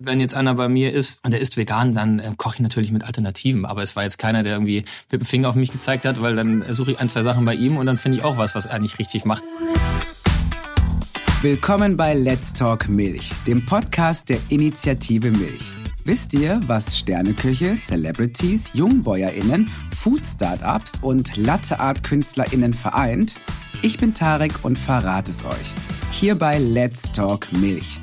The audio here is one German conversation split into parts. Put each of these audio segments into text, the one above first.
Wenn jetzt einer bei mir ist und der ist vegan, dann äh, koche ich natürlich mit Alternativen. Aber es war jetzt keiner, der irgendwie mit dem Finger auf mich gezeigt hat, weil dann suche ich ein, zwei Sachen bei ihm und dann finde ich auch was, was er eigentlich richtig macht. Willkommen bei Let's Talk Milch, dem Podcast der Initiative Milch. Wisst ihr, was Sterneküche, Celebrities, JungbäuerInnen, Food-Startups und Latte-Art-KünstlerInnen vereint? Ich bin Tarek und verrate es euch. Hier bei Let's Talk Milch.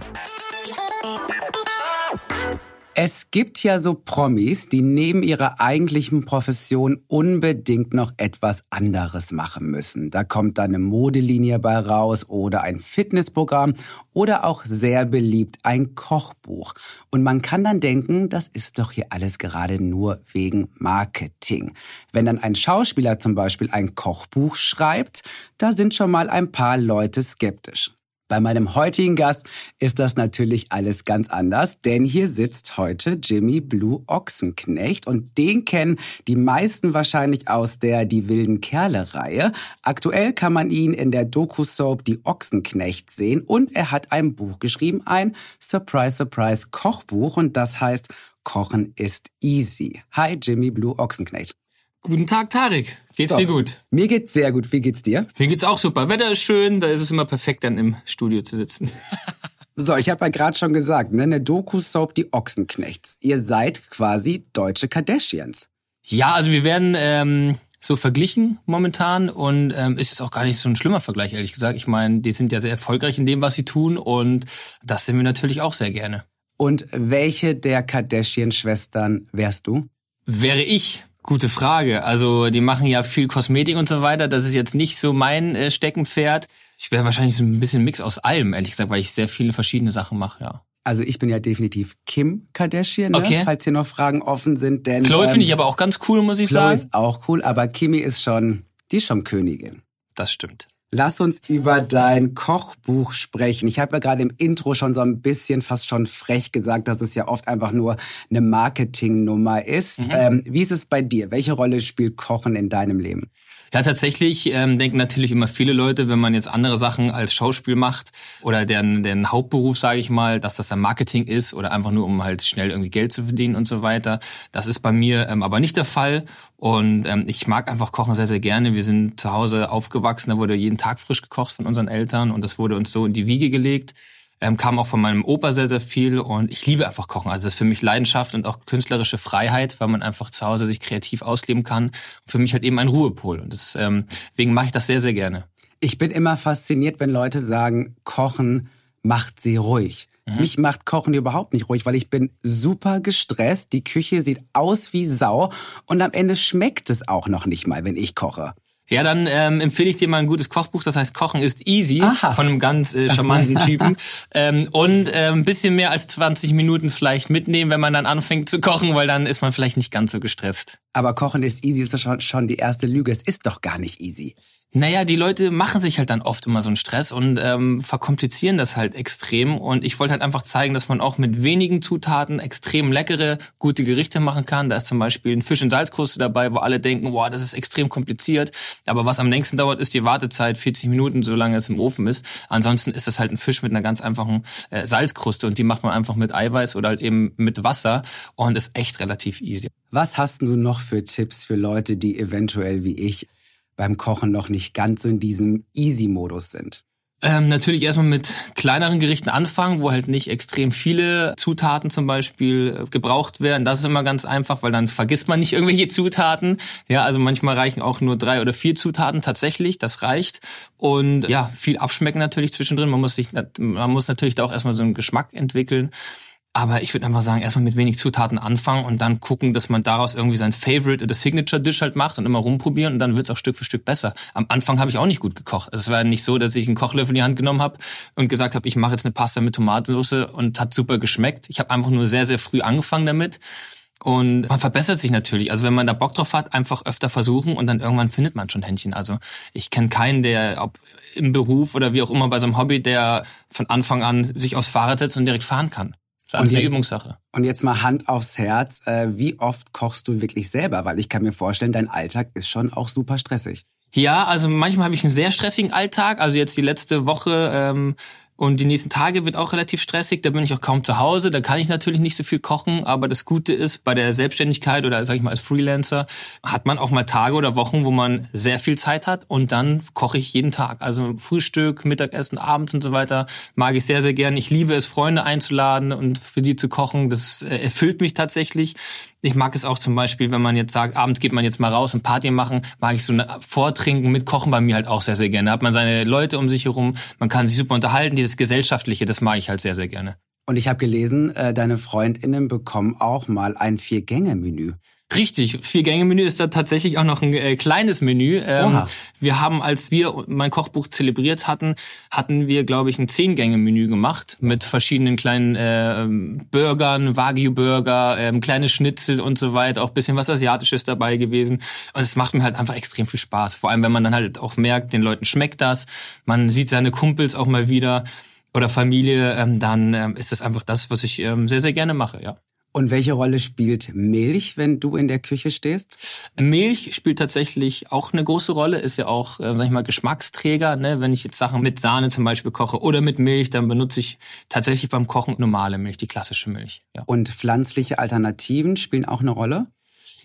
Es gibt ja so Promis, die neben ihrer eigentlichen Profession unbedingt noch etwas anderes machen müssen. Da kommt dann eine Modelinie bei raus oder ein Fitnessprogramm oder auch sehr beliebt ein Kochbuch. Und man kann dann denken, das ist doch hier alles gerade nur wegen Marketing. Wenn dann ein Schauspieler zum Beispiel ein Kochbuch schreibt, da sind schon mal ein paar Leute skeptisch. Bei meinem heutigen Gast ist das natürlich alles ganz anders, denn hier sitzt heute Jimmy Blue Ochsenknecht und den kennen die meisten wahrscheinlich aus der Die wilden Kerle Reihe. Aktuell kann man ihn in der Doku-Soap Die Ochsenknecht sehen und er hat ein Buch geschrieben, ein Surprise Surprise Kochbuch und das heißt Kochen ist easy. Hi Jimmy Blue Ochsenknecht. Guten Tag, Tarek. Geht's so, dir gut? Mir geht's sehr gut. Wie geht's dir? Mir geht's auch super. Wetter ist schön, da ist es immer perfekt, dann im Studio zu sitzen. so, ich habe ja gerade schon gesagt, ne, eine Doku-Soap Die Ochsenknechts. Ihr seid quasi deutsche Kardashians. Ja, also wir werden ähm, so verglichen momentan und ähm, ist jetzt auch gar nicht so ein schlimmer Vergleich, ehrlich gesagt. Ich meine, die sind ja sehr erfolgreich in dem, was sie tun und das sind wir natürlich auch sehr gerne. Und welche der Kardashian-Schwestern wärst du? Wäre ich. Gute Frage. Also die machen ja viel Kosmetik und so weiter. Das ist jetzt nicht so mein äh, Steckenpferd. Ich wäre wahrscheinlich so ein bisschen Mix aus allem, ehrlich gesagt, weil ich sehr viele verschiedene Sachen mache, ja. Also ich bin ja definitiv Kim Kardashian, ne? okay. falls hier noch Fragen offen sind. Denn, Chloe ähm, finde ich aber auch ganz cool, muss ich Chloe sagen. Chloe ist auch cool, aber Kimi ist schon, die ist schon Königin. Das stimmt. Lass uns über dein Kochbuch sprechen. Ich habe ja gerade im Intro schon so ein bisschen fast schon frech gesagt, dass es ja oft einfach nur eine Marketingnummer ist. Mhm. Ähm, wie ist es bei dir? Welche Rolle spielt Kochen in deinem Leben? Ja, tatsächlich ähm, denken natürlich immer viele Leute, wenn man jetzt andere Sachen als Schauspiel macht oder deren, deren Hauptberuf, sage ich mal, dass das dann Marketing ist oder einfach nur, um halt schnell irgendwie Geld zu verdienen und so weiter. Das ist bei mir ähm, aber nicht der Fall. Und ähm, ich mag einfach Kochen sehr, sehr gerne. Wir sind zu Hause aufgewachsen, da wurde jeden Tag frisch gekocht von unseren Eltern und das wurde uns so in die Wiege gelegt ähm, kam auch von meinem Opa sehr, sehr viel und ich liebe einfach Kochen. Also es ist für mich Leidenschaft und auch künstlerische Freiheit, weil man einfach zu Hause sich kreativ ausleben kann. Und für mich halt eben ein Ruhepol und deswegen ähm, mache ich das sehr, sehr gerne. Ich bin immer fasziniert, wenn Leute sagen, Kochen macht sie ruhig. Mhm. Mich macht Kochen überhaupt nicht ruhig, weil ich bin super gestresst. Die Küche sieht aus wie Sau und am Ende schmeckt es auch noch nicht mal, wenn ich koche. Ja, dann ähm, empfehle ich dir mal ein gutes Kochbuch, das heißt Kochen ist easy Aha. von einem ganz äh, charmanten Typen. ähm, und äh, ein bisschen mehr als 20 Minuten vielleicht mitnehmen, wenn man dann anfängt zu kochen, weil dann ist man vielleicht nicht ganz so gestresst. Aber Kochen ist easy ist schon, schon die erste Lüge. Es ist doch gar nicht easy. Naja, die Leute machen sich halt dann oft immer so einen Stress und ähm, verkomplizieren das halt extrem. Und ich wollte halt einfach zeigen, dass man auch mit wenigen Zutaten extrem leckere, gute Gerichte machen kann. Da ist zum Beispiel ein Fisch- und Salzkruste dabei, wo alle denken, boah, das ist extrem kompliziert. Aber was am längsten dauert, ist die Wartezeit, 40 Minuten, solange es im Ofen ist. Ansonsten ist das halt ein Fisch mit einer ganz einfachen äh, Salzkruste und die macht man einfach mit Eiweiß oder halt eben mit Wasser und ist echt relativ easy. Was hast du noch für Tipps für Leute, die eventuell wie ich beim Kochen noch nicht ganz so in diesem Easy-Modus sind? Ähm, natürlich erstmal mit kleineren Gerichten anfangen, wo halt nicht extrem viele Zutaten zum Beispiel äh, gebraucht werden. Das ist immer ganz einfach, weil dann vergisst man nicht irgendwelche Zutaten. Ja, also manchmal reichen auch nur drei oder vier Zutaten tatsächlich. Das reicht. Und ja, viel abschmecken natürlich zwischendrin. Man muss sich, man muss natürlich da auch erstmal so einen Geschmack entwickeln. Aber ich würde einfach sagen, erstmal mit wenig Zutaten anfangen und dann gucken, dass man daraus irgendwie sein Favorite oder Signature Dish halt macht und immer rumprobieren und dann wird's auch Stück für Stück besser. Am Anfang habe ich auch nicht gut gekocht. Es war nicht so, dass ich einen Kochlöffel in die Hand genommen habe und gesagt habe, ich mache jetzt eine Pasta mit Tomatensauce und hat super geschmeckt. Ich habe einfach nur sehr, sehr früh angefangen damit. Und man verbessert sich natürlich. Also wenn man da Bock drauf hat, einfach öfter versuchen und dann irgendwann findet man schon Händchen. Also ich kenne keinen, der ob im Beruf oder wie auch immer bei so einem Hobby, der von Anfang an sich aufs Fahrrad setzt und direkt fahren kann. Ist eine Übungssache. Und jetzt mal Hand aufs Herz. Äh, wie oft kochst du wirklich selber? Weil ich kann mir vorstellen, dein Alltag ist schon auch super stressig. Ja, also manchmal habe ich einen sehr stressigen Alltag. Also jetzt die letzte Woche ähm, Und die nächsten Tage wird auch relativ stressig. Da bin ich auch kaum zu Hause. Da kann ich natürlich nicht so viel kochen. Aber das Gute ist, bei der Selbstständigkeit oder sag ich mal als Freelancer hat man auch mal Tage oder Wochen, wo man sehr viel Zeit hat. Und dann koche ich jeden Tag. Also Frühstück, Mittagessen, abends und so weiter mag ich sehr, sehr gern. Ich liebe es, Freunde einzuladen und für die zu kochen. Das äh, erfüllt mich tatsächlich. Ich mag es auch zum Beispiel, wenn man jetzt sagt, abends geht man jetzt mal raus und Party machen, mag ich so eine Vortrinken mit Kochen bei mir halt auch sehr, sehr gerne. Da hat man seine Leute um sich herum, man kann sich super unterhalten, dieses Gesellschaftliche, das mag ich halt sehr, sehr gerne. Und ich habe gelesen, äh, deine FreundInnen bekommen auch mal ein Vier-Gänge-Menü. Richtig, Vier-Gänge-Menü ist da tatsächlich auch noch ein äh, kleines Menü. Ähm, wir haben, als wir mein Kochbuch zelebriert hatten, hatten wir, glaube ich, ein Zehn-Gänge-Menü gemacht mit verschiedenen kleinen äh, Burgern, Wagyu-Burger, ähm, kleine Schnitzel und so weiter, auch bisschen was Asiatisches dabei gewesen. Und es macht mir halt einfach extrem viel Spaß. Vor allem, wenn man dann halt auch merkt, den Leuten schmeckt das. Man sieht seine Kumpels auch mal wieder oder Familie, ähm, dann ähm, ist das einfach das, was ich ähm, sehr, sehr gerne mache, ja. Und welche Rolle spielt Milch, wenn du in der Küche stehst? Milch spielt tatsächlich auch eine große Rolle, ist ja auch, äh, sag ich mal, Geschmacksträger. Ne? Wenn ich jetzt Sachen mit Sahne zum Beispiel koche oder mit Milch, dann benutze ich tatsächlich beim Kochen normale Milch, die klassische Milch. Ja. Und pflanzliche Alternativen spielen auch eine Rolle?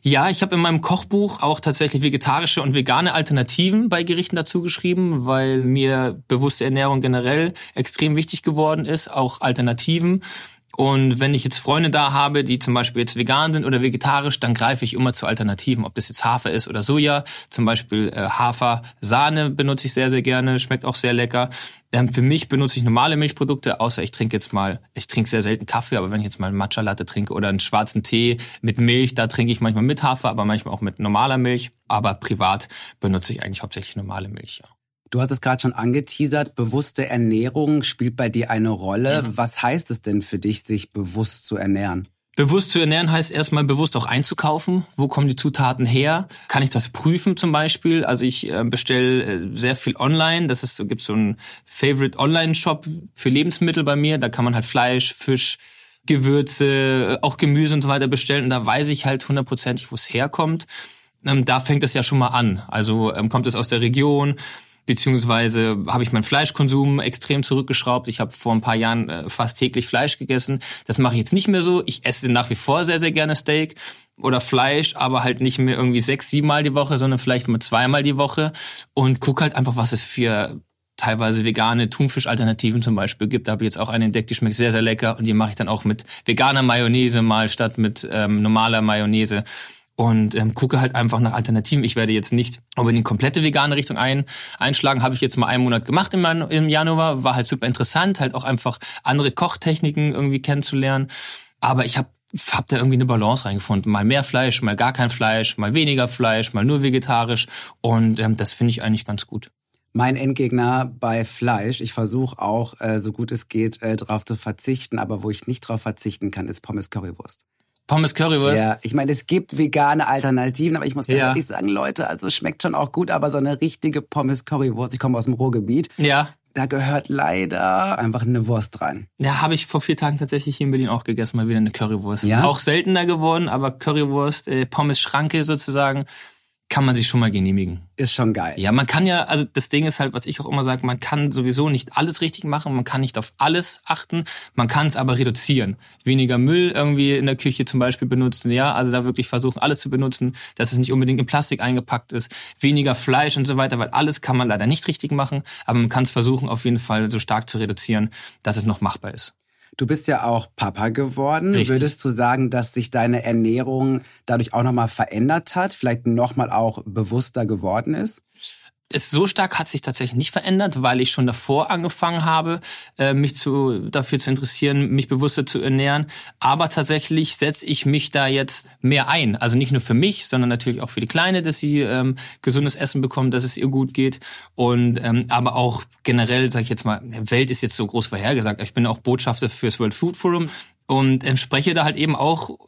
Ja, ich habe in meinem Kochbuch auch tatsächlich vegetarische und vegane Alternativen bei Gerichten dazu geschrieben, weil mir bewusste Ernährung generell extrem wichtig geworden ist, auch Alternativen. Und wenn ich jetzt Freunde da habe, die zum Beispiel jetzt vegan sind oder vegetarisch, dann greife ich immer zu Alternativen, ob das jetzt Hafer ist oder Soja. Zum Beispiel äh, Hafer-Sahne benutze ich sehr, sehr gerne, schmeckt auch sehr lecker. Ähm, für mich benutze ich normale Milchprodukte, außer ich trinke jetzt mal, ich trinke sehr selten Kaffee, aber wenn ich jetzt mal Matcha Latte trinke oder einen schwarzen Tee mit Milch, da trinke ich manchmal mit Hafer, aber manchmal auch mit normaler Milch. Aber privat benutze ich eigentlich hauptsächlich normale Milch. Ja. Du hast es gerade schon angeteasert, bewusste Ernährung spielt bei dir eine Rolle. Mhm. Was heißt es denn für dich, sich bewusst zu ernähren? Bewusst zu ernähren heißt erstmal bewusst auch einzukaufen. Wo kommen die Zutaten her? Kann ich das prüfen zum Beispiel? Also ich äh, bestelle äh, sehr viel online. Das ist so gibt so einen Favorite Online Shop für Lebensmittel bei mir. Da kann man halt Fleisch, Fisch, Gewürze, auch Gemüse und so weiter bestellen. Und da weiß ich halt hundertprozentig, wo es herkommt. Ähm, da fängt es ja schon mal an. Also ähm, kommt es aus der Region? Beziehungsweise habe ich meinen Fleischkonsum extrem zurückgeschraubt. Ich habe vor ein paar Jahren äh, fast täglich Fleisch gegessen. Das mache ich jetzt nicht mehr so. Ich esse nach wie vor sehr, sehr gerne Steak oder Fleisch, aber halt nicht mehr irgendwie sechs, sieben Mal die Woche, sondern vielleicht mal zweimal die Woche und guck halt einfach, was es für teilweise vegane Thunfisch-Alternativen zum Beispiel gibt. Da habe ich jetzt auch eine entdeckt, die schmeckt sehr, sehr lecker und die mache ich dann auch mit veganer Mayonnaise mal statt mit ähm, normaler Mayonnaise und ähm, gucke halt einfach nach Alternativen. Ich werde jetzt nicht unbedingt komplette vegane Richtung ein, einschlagen. Habe ich jetzt mal einen Monat gemacht im, im Januar. War halt super interessant, halt auch einfach andere Kochtechniken irgendwie kennenzulernen. Aber ich habe hab da irgendwie eine Balance reingefunden. Mal mehr Fleisch, mal gar kein Fleisch, mal weniger Fleisch, mal nur vegetarisch. Und ähm, das finde ich eigentlich ganz gut. Mein Endgegner bei Fleisch, ich versuche auch, äh, so gut es geht, äh, darauf zu verzichten, aber wo ich nicht drauf verzichten kann, ist Pommes Currywurst. Pommes Currywurst. Ja, ich meine, es gibt vegane Alternativen, aber ich muss ganz ja. ehrlich sagen, Leute, also es schmeckt schon auch gut, aber so eine richtige Pommes Currywurst, ich komme aus dem Ruhrgebiet. Ja. Da gehört leider einfach eine Wurst rein. Ja, habe ich vor vier Tagen tatsächlich hier in Berlin auch gegessen, mal wieder eine Currywurst. Ja? Auch seltener geworden, aber Currywurst, äh, Pommes Schranke sozusagen kann man sich schon mal genehmigen. Ist schon geil. Ja, man kann ja, also das Ding ist halt, was ich auch immer sage, man kann sowieso nicht alles richtig machen, man kann nicht auf alles achten, man kann es aber reduzieren. Weniger Müll irgendwie in der Küche zum Beispiel benutzen, ja, also da wirklich versuchen, alles zu benutzen, dass es nicht unbedingt in Plastik eingepackt ist, weniger Fleisch und so weiter, weil alles kann man leider nicht richtig machen, aber man kann es versuchen, auf jeden Fall so stark zu reduzieren, dass es noch machbar ist. Du bist ja auch Papa geworden. Richtig. Würdest du sagen, dass sich deine Ernährung dadurch auch nochmal verändert hat, vielleicht nochmal auch bewusster geworden ist? Es so stark hat sich tatsächlich nicht verändert, weil ich schon davor angefangen habe, äh, mich zu, dafür zu interessieren, mich bewusster zu ernähren. Aber tatsächlich setze ich mich da jetzt mehr ein. Also nicht nur für mich, sondern natürlich auch für die Kleine, dass sie ähm, gesundes Essen bekommt, dass es ihr gut geht. Und ähm, aber auch generell, sage ich jetzt mal, Welt ist jetzt so groß vorhergesagt. Ich bin auch Botschafter fürs World Food Forum und ähm, spreche da halt eben auch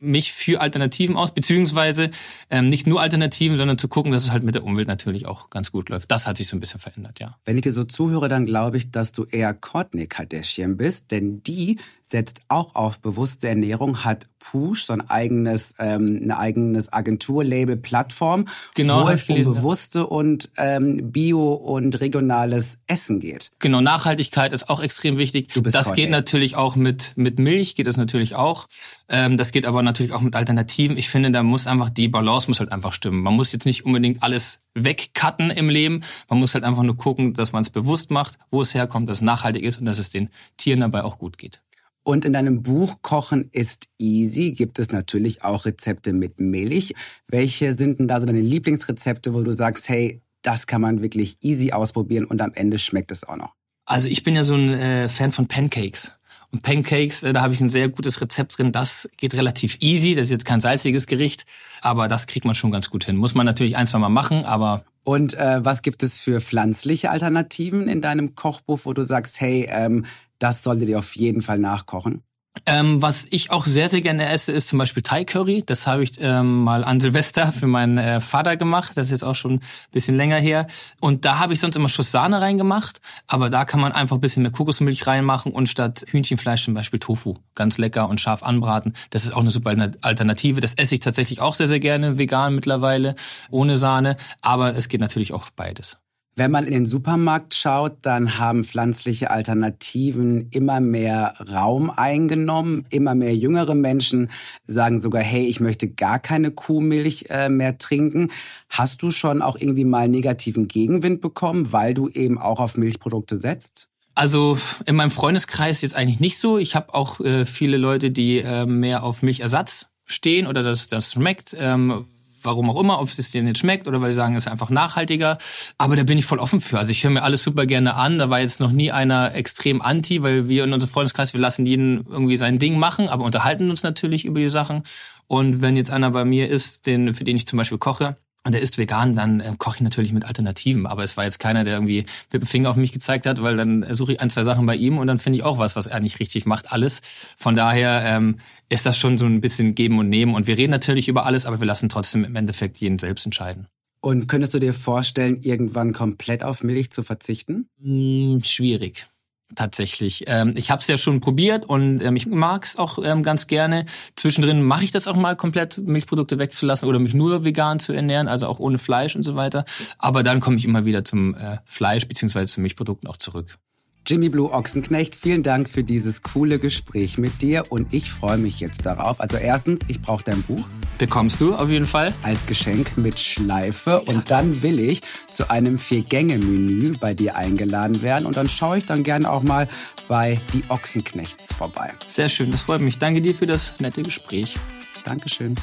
mich für Alternativen aus, beziehungsweise ähm, nicht nur Alternativen, sondern zu gucken, dass es halt mit der Umwelt natürlich auch ganz gut läuft. Das hat sich so ein bisschen verändert, ja. Wenn ich dir so zuhöre, dann glaube ich, dass du eher Courtney Kardashian bist, denn die setzt auch auf bewusste Ernährung, hat Push, so ein eigenes, ähm, eine eigenes Agenturlabel, Plattform, genau, wo es um bewusste und ähm, bio und regionales Essen geht. Genau, Nachhaltigkeit ist auch extrem wichtig. Du bist das Conny. geht natürlich auch mit mit Milch, geht das natürlich auch. Ähm, das geht aber natürlich auch mit Alternativen. Ich finde, da muss einfach die Balance muss halt einfach stimmen. Man muss jetzt nicht unbedingt alles wegcutten im Leben. Man muss halt einfach nur gucken, dass man es bewusst macht, wo es herkommt, dass es nachhaltig ist und dass es den Tieren dabei auch gut geht. Und in deinem Buch Kochen ist easy gibt es natürlich auch Rezepte mit Milch. Welche sind denn da so deine Lieblingsrezepte, wo du sagst, hey, das kann man wirklich easy ausprobieren und am Ende schmeckt es auch noch? Also ich bin ja so ein äh, Fan von Pancakes. Und Pancakes, äh, da habe ich ein sehr gutes Rezept drin. Das geht relativ easy. Das ist jetzt kein salziges Gericht, aber das kriegt man schon ganz gut hin. Muss man natürlich ein, zwei Mal machen, aber und äh, was gibt es für pflanzliche Alternativen in deinem Kochbuch, wo du sagst, hey, ähm, das solltet ihr auf jeden Fall nachkochen? Ähm, was ich auch sehr, sehr gerne esse, ist zum Beispiel Thai Curry. Das habe ich ähm, mal an Silvester für meinen äh, Vater gemacht. Das ist jetzt auch schon ein bisschen länger her. Und da habe ich sonst immer Schuss Sahne reingemacht. Aber da kann man einfach ein bisschen mehr Kokosmilch reinmachen und statt Hühnchenfleisch zum Beispiel Tofu. Ganz lecker und scharf anbraten. Das ist auch eine super Alternative. Das esse ich tatsächlich auch sehr, sehr gerne vegan mittlerweile, ohne Sahne. Aber es geht natürlich auch beides. Wenn man in den Supermarkt schaut, dann haben pflanzliche Alternativen immer mehr Raum eingenommen. Immer mehr jüngere Menschen sagen sogar, hey, ich möchte gar keine Kuhmilch äh, mehr trinken. Hast du schon auch irgendwie mal negativen Gegenwind bekommen, weil du eben auch auf Milchprodukte setzt? Also in meinem Freundeskreis jetzt eigentlich nicht so. Ich habe auch äh, viele Leute, die äh, mehr auf Milchersatz stehen oder dass das schmeckt. Ähm, warum auch immer, ob es denen nicht schmeckt oder weil sie sagen, es ist einfach nachhaltiger. Aber da bin ich voll offen für. Also ich höre mir alles super gerne an. Da war jetzt noch nie einer extrem anti, weil wir in unserem Freundeskreis, wir lassen jeden irgendwie sein Ding machen, aber unterhalten uns natürlich über die Sachen. Und wenn jetzt einer bei mir ist, den, für den ich zum Beispiel koche, und er ist vegan, dann äh, koche ich natürlich mit Alternativen. Aber es war jetzt keiner, der irgendwie mit dem Finger auf mich gezeigt hat, weil dann suche ich ein, zwei Sachen bei ihm und dann finde ich auch was, was er nicht richtig macht, alles. Von daher ähm, ist das schon so ein bisschen Geben und Nehmen. Und wir reden natürlich über alles, aber wir lassen trotzdem im Endeffekt jeden selbst entscheiden. Und könntest du dir vorstellen, irgendwann komplett auf Milch zu verzichten? Hm, schwierig tatsächlich. Ähm, ich habe es ja schon probiert und ähm, ich mag es auch ähm, ganz gerne. Zwischendrin mache ich das auch mal komplett, Milchprodukte wegzulassen oder mich nur vegan zu ernähren, also auch ohne Fleisch und so weiter. Aber dann komme ich immer wieder zum äh, Fleisch beziehungsweise zu Milchprodukten auch zurück. Jimmy Blue Ochsenknecht, vielen Dank für dieses coole Gespräch mit dir und ich freue mich jetzt darauf. Also erstens, ich brauche dein Buch. Bekommst du auf jeden Fall. Als Geschenk mit Schleife ja. und dann will ich zu einem Vier-Gänge-Menü bei dir eingeladen werden und dann schaue ich dann gerne auch mal bei Die Ochsenknechts vorbei. Sehr schön, das freut mich. Danke dir für das nette Gespräch. Dankeschön.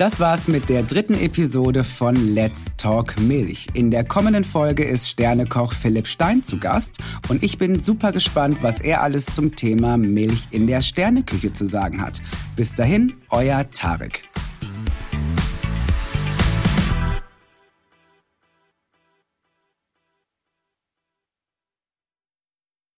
Das war's mit der dritten Episode von Let's Talk Milch. In der kommenden Folge ist Sternekoch Philipp Stein zu Gast und ich bin super gespannt, was er alles zum Thema Milch in der Sterneküche zu sagen hat. Bis dahin, euer Tarek.